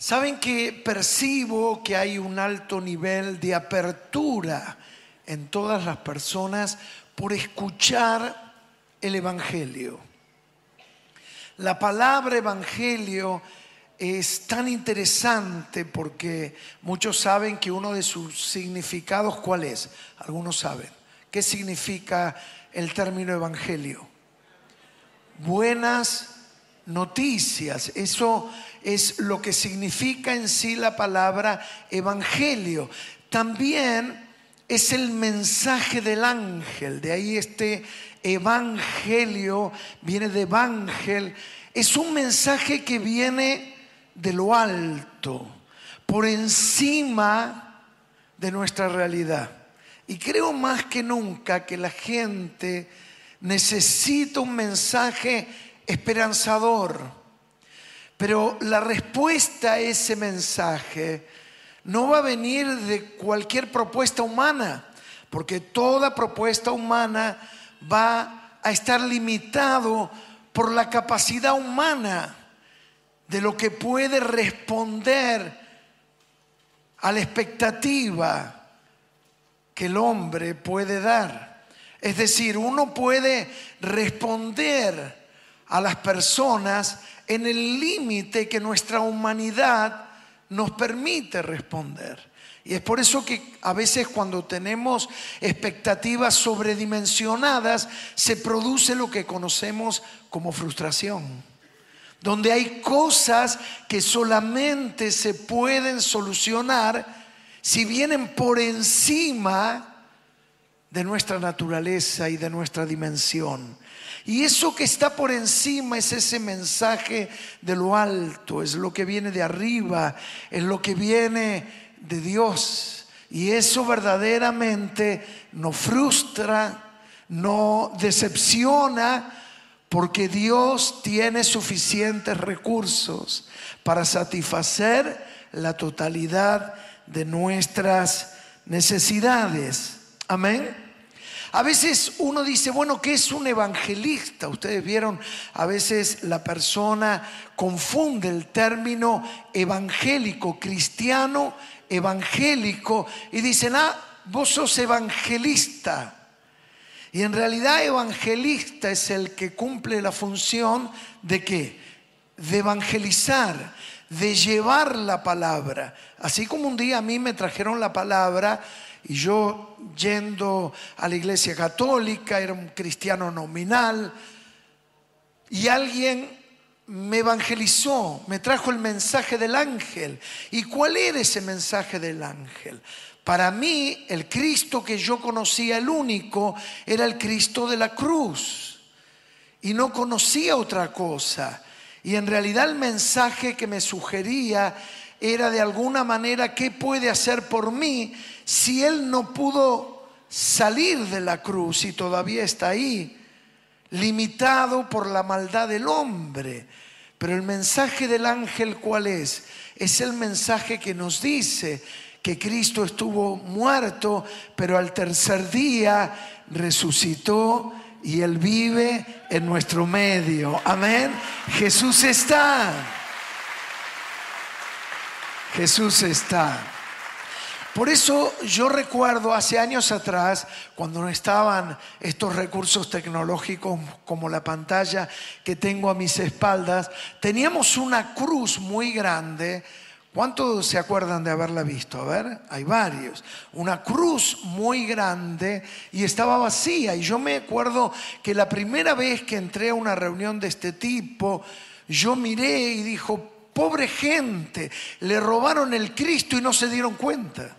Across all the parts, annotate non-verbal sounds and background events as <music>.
Saben que percibo que hay un alto nivel de apertura en todas las personas por escuchar el Evangelio. La palabra Evangelio es tan interesante porque muchos saben que uno de sus significados, ¿cuál es? Algunos saben. ¿Qué significa el término Evangelio? Buenas noticias. Eso es lo que significa en sí la palabra evangelio. También es el mensaje del ángel, de ahí este evangelio viene de evangel, es un mensaje que viene de lo alto, por encima de nuestra realidad. Y creo más que nunca que la gente necesita un mensaje esperanzador pero la respuesta a ese mensaje no va a venir de cualquier propuesta humana, porque toda propuesta humana va a estar limitado por la capacidad humana de lo que puede responder a la expectativa que el hombre puede dar. Es decir, uno puede responder a las personas en el límite que nuestra humanidad nos permite responder. Y es por eso que a veces cuando tenemos expectativas sobredimensionadas, se produce lo que conocemos como frustración. Donde hay cosas que solamente se pueden solucionar si vienen por encima de nuestra naturaleza y de nuestra dimensión. Y eso que está por encima es ese mensaje de lo alto, es lo que viene de arriba, es lo que viene de Dios. Y eso verdaderamente nos frustra, no decepciona, porque Dios tiene suficientes recursos para satisfacer la totalidad de nuestras necesidades. Amén. A veces uno dice, bueno, ¿qué es un evangelista? Ustedes vieron, a veces la persona confunde el término evangélico, cristiano, evangélico, y dicen, ah, vos sos evangelista. Y en realidad evangelista es el que cumple la función de qué? De evangelizar, de llevar la palabra. Así como un día a mí me trajeron la palabra y yo yendo a la iglesia católica, era un cristiano nominal, y alguien me evangelizó, me trajo el mensaje del ángel. ¿Y cuál era ese mensaje del ángel? Para mí, el Cristo que yo conocía, el único, era el Cristo de la cruz. Y no conocía otra cosa. Y en realidad el mensaje que me sugería era de alguna manera qué puede hacer por mí si Él no pudo salir de la cruz y todavía está ahí, limitado por la maldad del hombre. Pero el mensaje del ángel, ¿cuál es? Es el mensaje que nos dice que Cristo estuvo muerto, pero al tercer día resucitó y Él vive en nuestro medio. Amén. Jesús está. Jesús está. Por eso yo recuerdo hace años atrás, cuando no estaban estos recursos tecnológicos como la pantalla que tengo a mis espaldas, teníamos una cruz muy grande. ¿Cuántos se acuerdan de haberla visto? A ver, hay varios. Una cruz muy grande y estaba vacía. Y yo me acuerdo que la primera vez que entré a una reunión de este tipo, yo miré y dijo, pobre gente, le robaron el Cristo y no se dieron cuenta.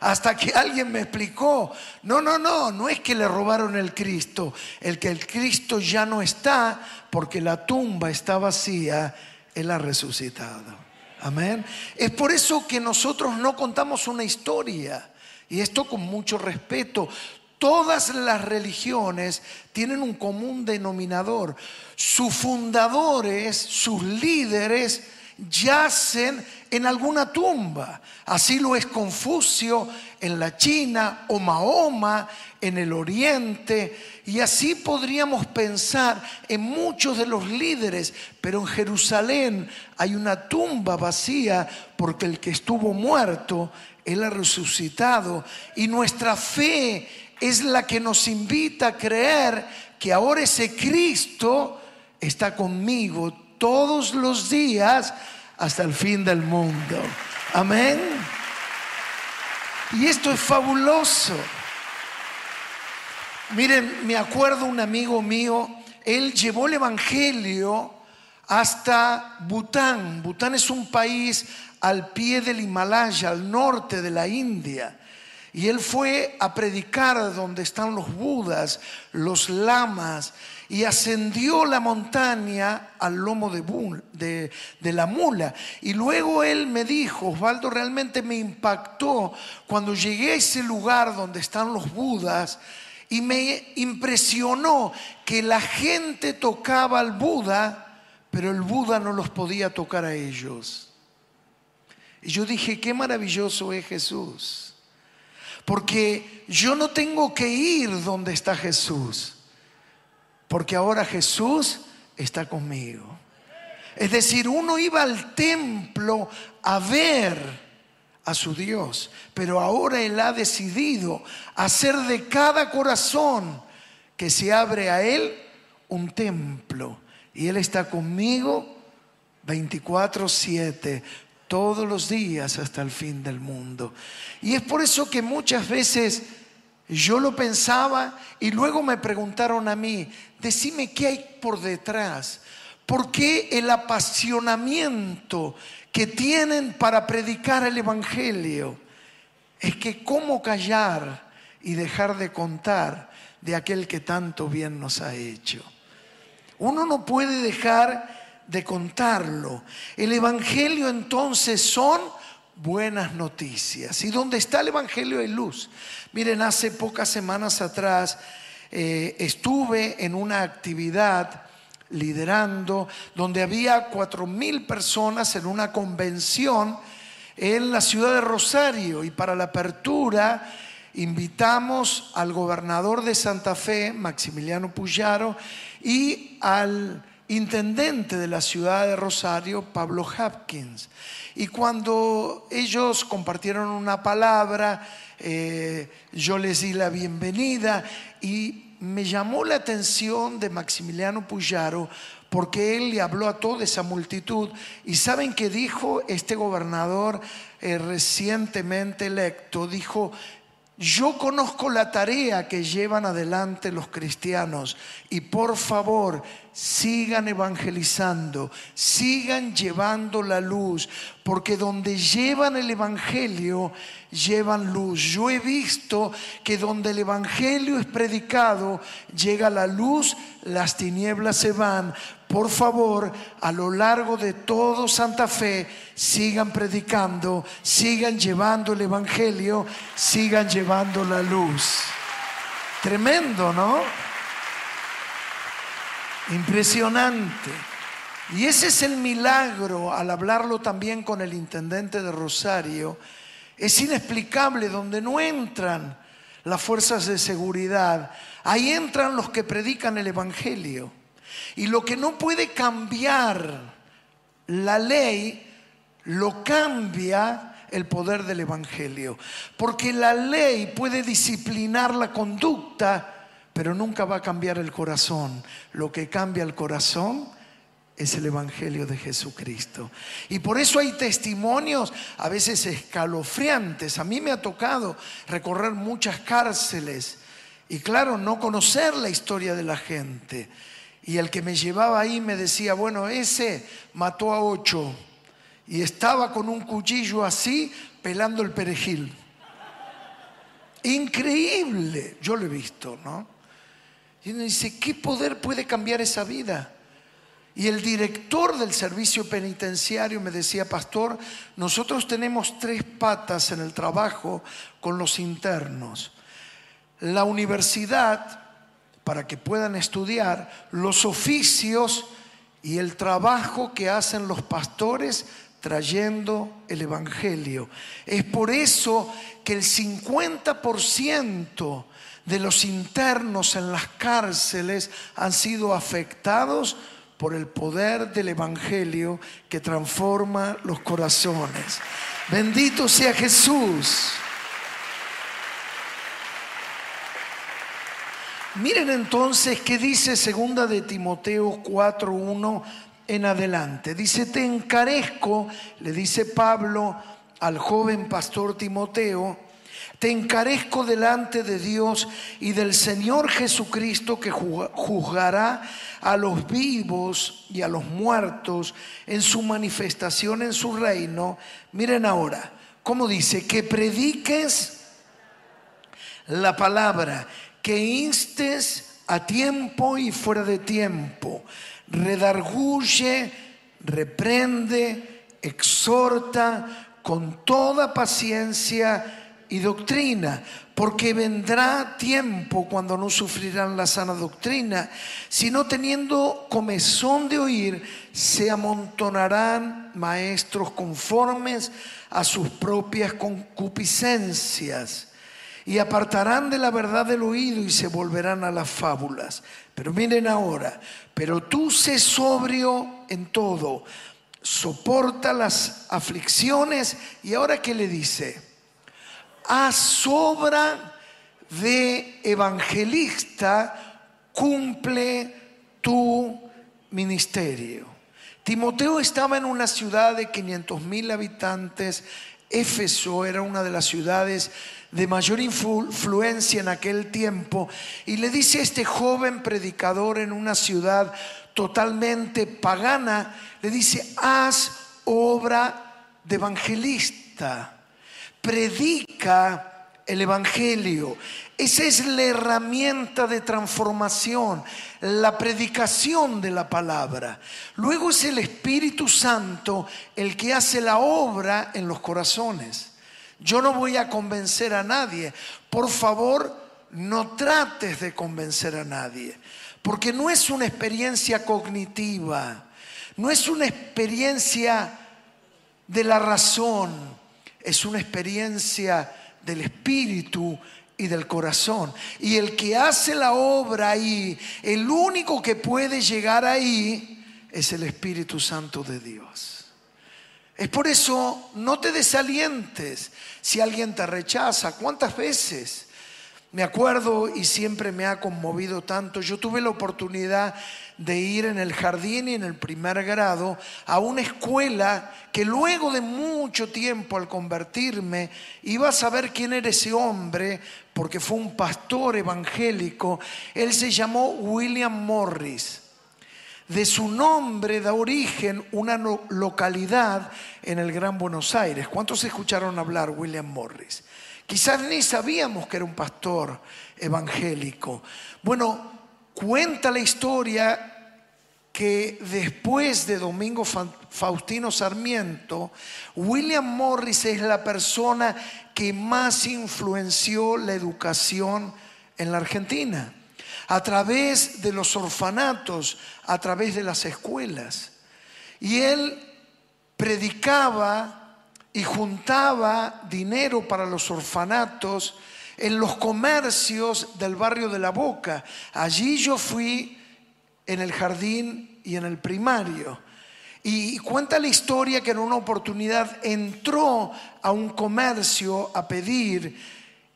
Hasta que alguien me explicó, no, no, no, no es que le robaron el Cristo, el que el Cristo ya no está porque la tumba está vacía, Él ha resucitado. Amén. Es por eso que nosotros no contamos una historia, y esto con mucho respeto. Todas las religiones tienen un común denominador. Sus fundadores, sus líderes, yacen en alguna tumba. Así lo es Confucio en la China o Mahoma en el Oriente. Y así podríamos pensar en muchos de los líderes, pero en Jerusalén hay una tumba vacía porque el que estuvo muerto, Él ha resucitado. Y nuestra fe es la que nos invita a creer que ahora ese Cristo está conmigo todos los días hasta el fin del mundo. Amén. Y esto es fabuloso. Miren, me acuerdo un amigo mío, él llevó el Evangelio hasta Bután. Bután es un país al pie del Himalaya, al norte de la India. Y él fue a predicar donde están los budas, los lamas, y ascendió la montaña al lomo de, de, la mula. Y luego él me dijo, Osvaldo, realmente me impactó cuando llegué a ese lugar donde están los budas y me impresionó que la gente tocaba al Buda, pero el Buda no los podía tocar a ellos. Y yo dije, qué maravilloso es Jesús. Porque yo no tengo que ir donde está Jesús porque ahora Jesús está conmigo. Es decir, uno iba al templo a ver a su Dios, pero ahora Él ha decidido hacer de cada corazón que se abre a Él un templo. Y Él está conmigo 24/7, todos los días hasta el fin del mundo. Y es por eso que muchas veces yo lo pensaba y luego me preguntaron a mí, decime qué hay por detrás. ¿Por qué el apasionamiento que tienen para predicar el Evangelio? Es que cómo callar y dejar de contar de aquel que tanto bien nos ha hecho. Uno no puede dejar de contarlo. El Evangelio entonces son buenas noticias. ¿Y dónde está el Evangelio hay luz? Miren, hace pocas semanas atrás eh, estuve en una actividad liderando donde había cuatro mil personas en una convención en la ciudad de Rosario y para la apertura invitamos al gobernador de Santa Fe, Maximiliano Puyaro, y al intendente de la ciudad de Rosario, Pablo Hopkins. Y cuando ellos compartieron una palabra, eh, yo les di la bienvenida y me llamó la atención de Maximiliano Puyaro porque él le habló a toda esa multitud y saben que dijo este gobernador eh, recientemente electo, dijo, yo conozco la tarea que llevan adelante los cristianos y por favor sigan evangelizando, sigan llevando la luz, porque donde llevan el Evangelio, llevan luz. Yo he visto que donde el Evangelio es predicado, llega la luz, las tinieblas se van. Por favor, a lo largo de todo Santa Fe, sigan predicando, sigan llevando el Evangelio, sigan llevando la luz. Tremendo, ¿no? Impresionante. Y ese es el milagro al hablarlo también con el intendente de Rosario. Es inexplicable donde no entran las fuerzas de seguridad. Ahí entran los que predican el Evangelio. Y lo que no puede cambiar la ley, lo cambia el poder del Evangelio. Porque la ley puede disciplinar la conducta, pero nunca va a cambiar el corazón. Lo que cambia el corazón es el Evangelio de Jesucristo. Y por eso hay testimonios a veces escalofriantes. A mí me ha tocado recorrer muchas cárceles y claro, no conocer la historia de la gente. Y el que me llevaba ahí me decía, bueno, ese mató a ocho y estaba con un cuchillo así pelando el perejil. Increíble, yo lo he visto, ¿no? Y uno dice, ¿qué poder puede cambiar esa vida? Y el director del servicio penitenciario me decía, pastor, nosotros tenemos tres patas en el trabajo con los internos. La universidad, para que puedan estudiar, los oficios y el trabajo que hacen los pastores trayendo el Evangelio. Es por eso que el 50% de los internos en las cárceles han sido afectados por el poder del Evangelio que transforma los corazones. Bendito sea Jesús. Miren entonces qué dice segunda de Timoteo 4:1 en adelante. Dice, "Te encarezco", le dice Pablo al joven pastor Timoteo, te encarezco delante de Dios y del Señor Jesucristo que juzgará a los vivos y a los muertos en su manifestación en su reino. Miren ahora, ¿cómo dice? Que prediques la palabra, que instes a tiempo y fuera de tiempo, redarguye, reprende, exhorta con toda paciencia y doctrina, porque vendrá tiempo cuando no sufrirán la sana doctrina, sino teniendo comezón de oír, se amontonarán maestros conformes a sus propias concupiscencias y apartarán de la verdad del oído y se volverán a las fábulas. Pero miren ahora, pero tú sé sobrio en todo, soporta las aflicciones y ahora qué le dice? a sobra de evangelista cumple tu ministerio. Timoteo estaba en una ciudad de 500 mil habitantes. Éfeso era una de las ciudades de mayor influencia en aquel tiempo. Y le dice a este joven predicador en una ciudad totalmente pagana, le dice, haz obra de evangelista predica el Evangelio. Esa es la herramienta de transformación, la predicación de la palabra. Luego es el Espíritu Santo el que hace la obra en los corazones. Yo no voy a convencer a nadie. Por favor, no trates de convencer a nadie. Porque no es una experiencia cognitiva, no es una experiencia de la razón es una experiencia del espíritu y del corazón. Y el que hace la obra ahí, el único que puede llegar ahí, es el Espíritu Santo de Dios. Es por eso, no te desalientes si alguien te rechaza. ¿Cuántas veces? Me acuerdo y siempre me ha conmovido tanto. Yo tuve la oportunidad de ir en el jardín y en el primer grado a una escuela que luego de mucho tiempo al convertirme iba a saber quién era ese hombre porque fue un pastor evangélico. Él se llamó William Morris. De su nombre da origen una localidad en el Gran Buenos Aires. ¿Cuántos escucharon hablar William Morris? Quizás ni sabíamos que era un pastor evangélico. Bueno, cuenta la historia que después de Domingo Faustino Sarmiento, William Morris es la persona que más influenció la educación en la Argentina, a través de los orfanatos, a través de las escuelas. Y él predicaba y juntaba dinero para los orfanatos en los comercios del barrio de La Boca. Allí yo fui en el jardín y en el primario. Y cuenta la historia que en una oportunidad entró a un comercio a pedir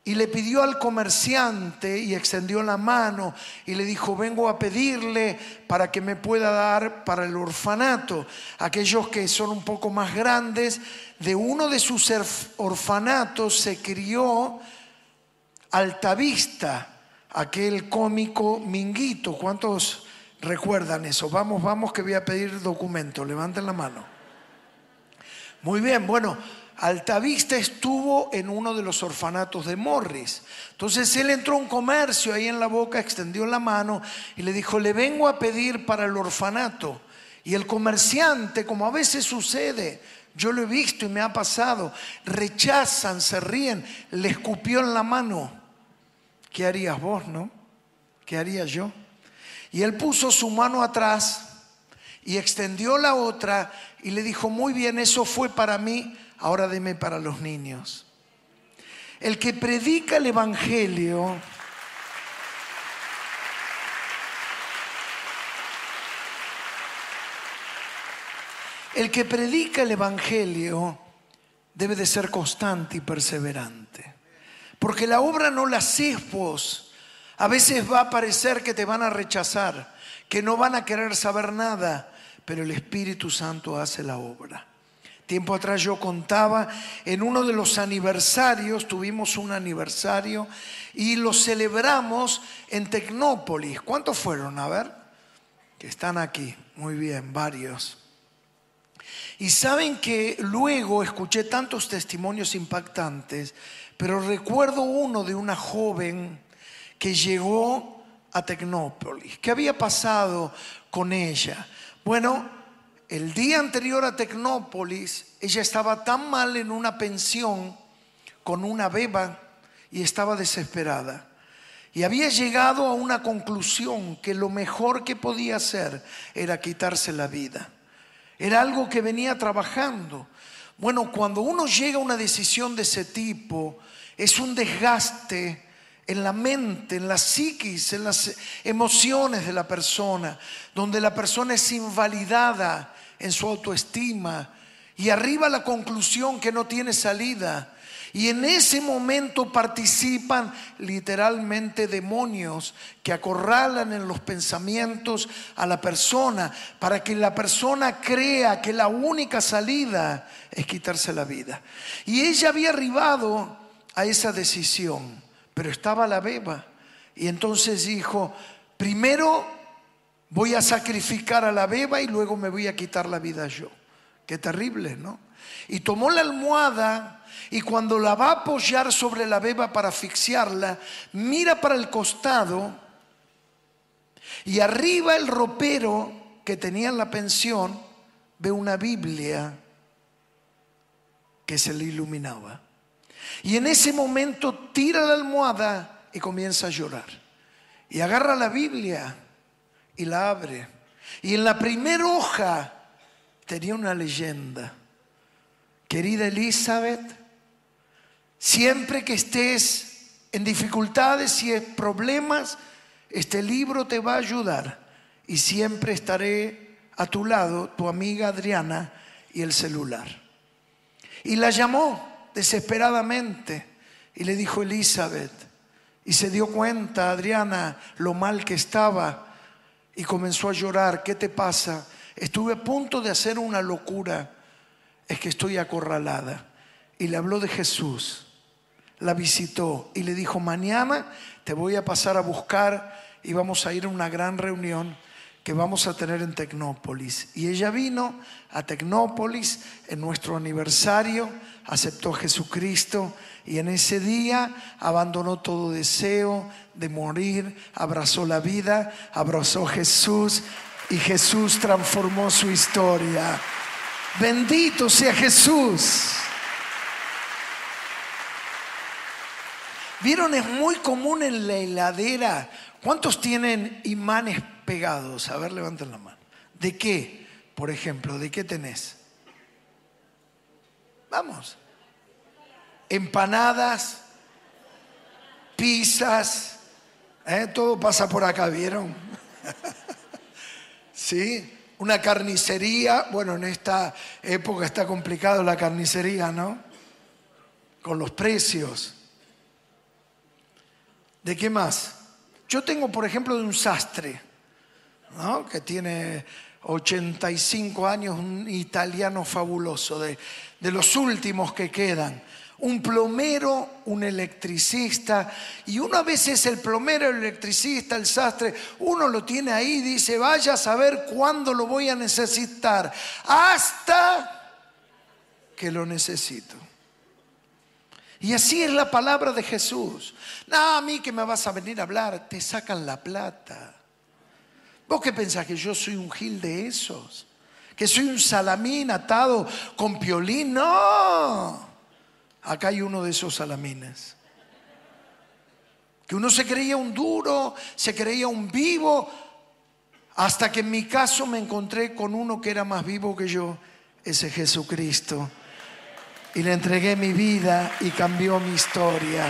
y le pidió al comerciante y extendió la mano y le dijo, vengo a pedirle para que me pueda dar para el orfanato. Aquellos que son un poco más grandes, de uno de sus orfanatos se crió Altavista, aquel cómico Minguito. ¿Cuántos recuerdan eso? Vamos, vamos, que voy a pedir documento. Levanten la mano. Muy bien, bueno, Altavista estuvo en uno de los orfanatos de Morris. Entonces él entró a un comercio ahí en la boca, extendió la mano y le dijo, le vengo a pedir para el orfanato. Y el comerciante, como a veces sucede, yo lo he visto y me ha pasado, rechazan, se ríen, le escupió en la mano. ¿Qué harías vos, no? ¿Qué haría yo? Y él puso su mano atrás Y extendió la otra y le dijo, muy bien, eso fue para mí, ahora deme para los niños. El que predica el Evangelio El que predica el Evangelio debe de ser constante y perseverante. Porque la obra no la haces vos. A veces va a parecer que te van a rechazar, que no van a querer saber nada, pero el Espíritu Santo hace la obra. Tiempo atrás yo contaba, en uno de los aniversarios, tuvimos un aniversario y lo celebramos en Tecnópolis. ¿Cuántos fueron? A ver, que están aquí. Muy bien, varios. Y saben que luego escuché tantos testimonios impactantes, pero recuerdo uno de una joven que llegó a Tecnópolis. ¿Qué había pasado con ella? Bueno, el día anterior a Tecnópolis, ella estaba tan mal en una pensión con una beba y estaba desesperada. Y había llegado a una conclusión que lo mejor que podía hacer era quitarse la vida. Era algo que venía trabajando. Bueno, cuando uno llega a una decisión de ese tipo, es un desgaste en la mente, en la psiquis, en las emociones de la persona, donde la persona es invalidada en su autoestima y arriba la conclusión que no tiene salida. Y en ese momento participan literalmente demonios que acorralan en los pensamientos a la persona para que la persona crea que la única salida es quitarse la vida. Y ella había arribado a esa decisión, pero estaba la beba. Y entonces dijo, primero voy a sacrificar a la beba y luego me voy a quitar la vida yo. Qué terrible, ¿no? Y tomó la almohada y cuando la va a apoyar sobre la beba para asfixiarla, mira para el costado y arriba el ropero que tenía en la pensión ve una Biblia que se le iluminaba. Y en ese momento tira la almohada y comienza a llorar. Y agarra la Biblia y la abre. Y en la primera hoja tenía una leyenda. Querida Elizabeth, Siempre que estés en dificultades y en problemas, este libro te va a ayudar y siempre estaré a tu lado, tu amiga Adriana y el celular. Y la llamó desesperadamente y le dijo Elizabeth, y se dio cuenta Adriana lo mal que estaba y comenzó a llorar, ¿qué te pasa? Estuve a punto de hacer una locura, es que estoy acorralada. Y le habló de Jesús la visitó y le dijo, mañana te voy a pasar a buscar y vamos a ir a una gran reunión que vamos a tener en Tecnópolis. Y ella vino a Tecnópolis en nuestro aniversario, aceptó a Jesucristo y en ese día abandonó todo deseo de morir, abrazó la vida, abrazó a Jesús y Jesús transformó su historia. Bendito sea Jesús. Vieron, es muy común en la heladera. ¿Cuántos tienen imanes pegados? A ver, levanten la mano. ¿De qué? Por ejemplo, ¿de qué tenés? Vamos. Empanadas, pizzas, ¿eh? todo pasa por acá, ¿vieron? <laughs> ¿Sí? Una carnicería, bueno, en esta época está complicado la carnicería, ¿no? Con los precios. ¿De qué más? Yo tengo, por ejemplo, de un sastre, que tiene 85 años, un italiano fabuloso, de, de los últimos que quedan. Un plomero, un electricista, y uno a veces el plomero, el electricista, el sastre, uno lo tiene ahí y dice, vaya a saber cuándo lo voy a necesitar, hasta que lo necesito. Y así es la palabra de Jesús. No, a mí que me vas a venir a hablar, te sacan la plata. ¿Vos qué pensás que yo soy un gil de esos? ¿Que soy un salamín atado con piolín? No. Acá hay uno de esos salamines. Que uno se creía un duro, se creía un vivo, Hasta que en mi caso me encontré con uno que era más vivo que yo, ese Jesucristo. Y le entregué mi vida y cambió mi historia.